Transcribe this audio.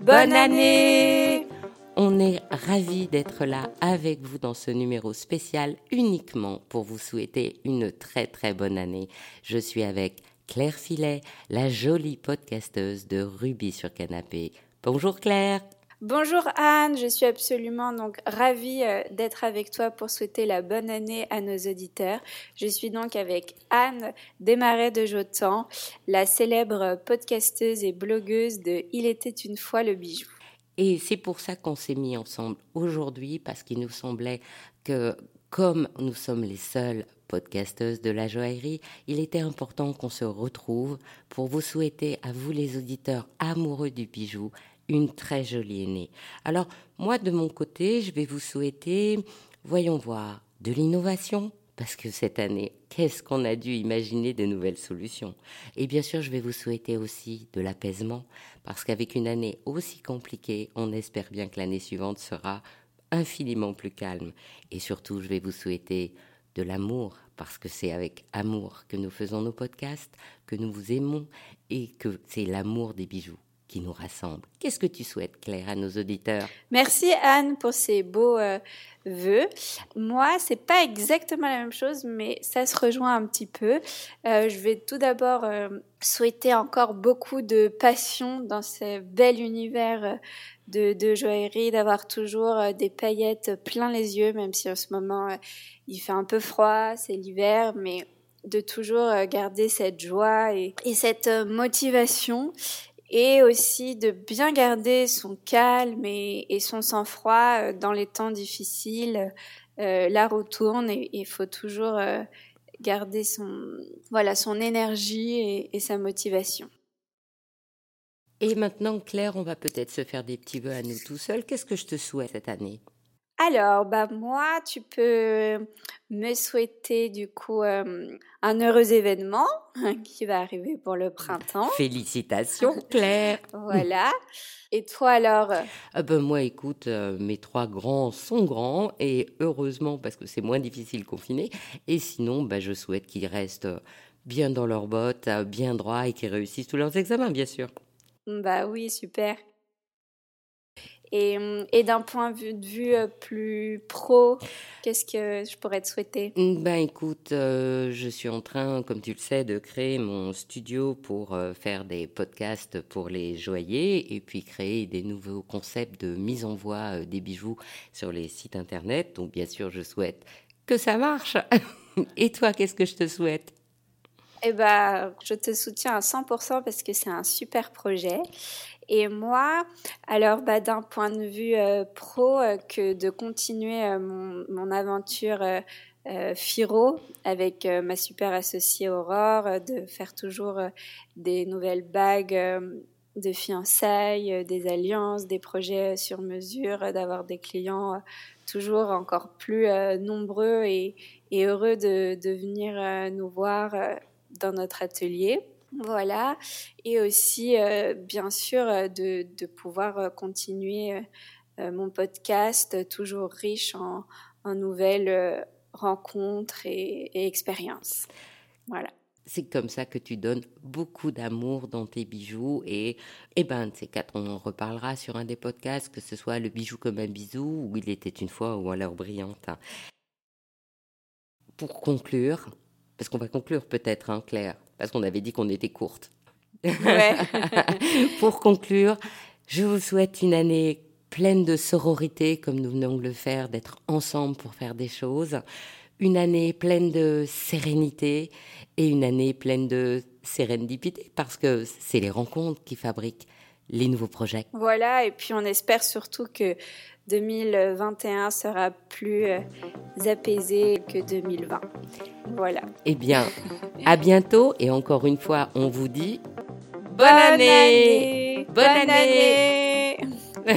Bonne année On est ravis d'être là avec vous dans ce numéro spécial uniquement pour vous souhaiter une très très bonne année. Je suis avec Claire Filet, la jolie podcasteuse de Ruby sur Canapé. Bonjour Claire Bonjour Anne, je suis absolument donc ravie euh, d'être avec toi pour souhaiter la bonne année à nos auditeurs. Je suis donc avec Anne Desmarais de Jotan, la célèbre podcasteuse et blogueuse de Il était une fois le bijou. Et c'est pour ça qu'on s'est mis ensemble aujourd'hui parce qu'il nous semblait que comme nous sommes les seules podcasteuses de la joaillerie, il était important qu'on se retrouve pour vous souhaiter à vous les auditeurs amoureux du bijou une très jolie aînée. Alors, moi, de mon côté, je vais vous souhaiter, voyons voir, de l'innovation, parce que cette année, qu'est-ce qu'on a dû imaginer de nouvelles solutions? Et bien sûr, je vais vous souhaiter aussi de l'apaisement, parce qu'avec une année aussi compliquée, on espère bien que l'année suivante sera infiniment plus calme. Et surtout, je vais vous souhaiter de l'amour, parce que c'est avec amour que nous faisons nos podcasts, que nous vous aimons, et que c'est l'amour des bijoux qui nous rassemble. Qu'est-ce que tu souhaites, Claire, à nos auditeurs? Merci Anne pour ces beaux euh, vœux. Moi, c'est pas exactement la même chose, mais ça se rejoint un petit peu. Euh, je vais tout d'abord euh, souhaiter encore beaucoup de passion dans ce bel univers de, de joaillerie, d'avoir toujours des paillettes plein les yeux, même si en ce moment il fait un peu froid, c'est l'hiver, mais de toujours garder cette joie et cette motivation et aussi de bien garder son calme et, son sang-froid euh, dans les temps difficiles. Euh, la retourne et il faut toujours euh, garder son, voilà, son énergie et, et sa motivation. Et maintenant, Claire, on va peut-être se faire des petits vœux à nous tout seuls. Qu'est-ce que je te souhaite cette année? Alors, bah moi, tu peux me souhaiter du coup euh, un heureux événement qui va arriver pour le printemps. Félicitations, Claire. voilà. Et toi alors ah ben Moi, écoute, euh, mes trois grands sont grands et heureusement parce que c'est moins difficile confiné. Et sinon, bah, je souhaite qu'ils restent bien dans leurs bottes, bien droits et qu'ils réussissent tous leurs examens, bien sûr. Bah oui, super. Et, et d'un point de vue euh, plus pro, qu'est-ce que je pourrais te souhaiter? Ben écoute, euh, je suis en train, comme tu le sais, de créer mon studio pour euh, faire des podcasts pour les joailliers et puis créer des nouveaux concepts de mise en voix des bijoux sur les sites internet. Donc bien sûr, je souhaite que ça marche. et toi, qu'est-ce que je te souhaite? Eh ben, je te soutiens à 100% parce que c'est un super projet. Et moi, alors bah, d'un point de vue euh, pro, euh, que de continuer euh, mon, aventure Firo avec ma super associée Aurore, de faire toujours des nouvelles bagues de fiançailles, des alliances, des projets sur mesure, d'avoir des clients toujours encore plus nombreux et, heureux de venir nous voir dans notre atelier. Voilà, et aussi euh, bien sûr euh, de, de pouvoir euh, continuer mon podcast toujours riche en, nouvelles rencontres et, expériences. Voilà c'est comme ça que tu donnes beaucoup d'amour dans tes bijoux et eh ben ces quatre on en reparlera sur un des podcasts que ce soit le bijou comme un bisou ou il était une fois ou alors brillante. Pour conclure, parce qu'on va conclure peut-être, hein, Claire, parce qu'on avait dit qu'on était courte. Pour conclure, je vous souhaite une année pleine de sororité, comme nous venons de le faire, d'être ensemble pour faire des choses. Une année pleine de sérénité et une année pleine de sérendipité, parce que c'est les rencontres qui fabriquent les nouveaux projets. Voilà, et puis on espère surtout que 2021 sera plus euh, apaisé que 2020. Voilà. Eh bien, à bientôt et encore une fois, on vous dit bonne, année, Bonne, année,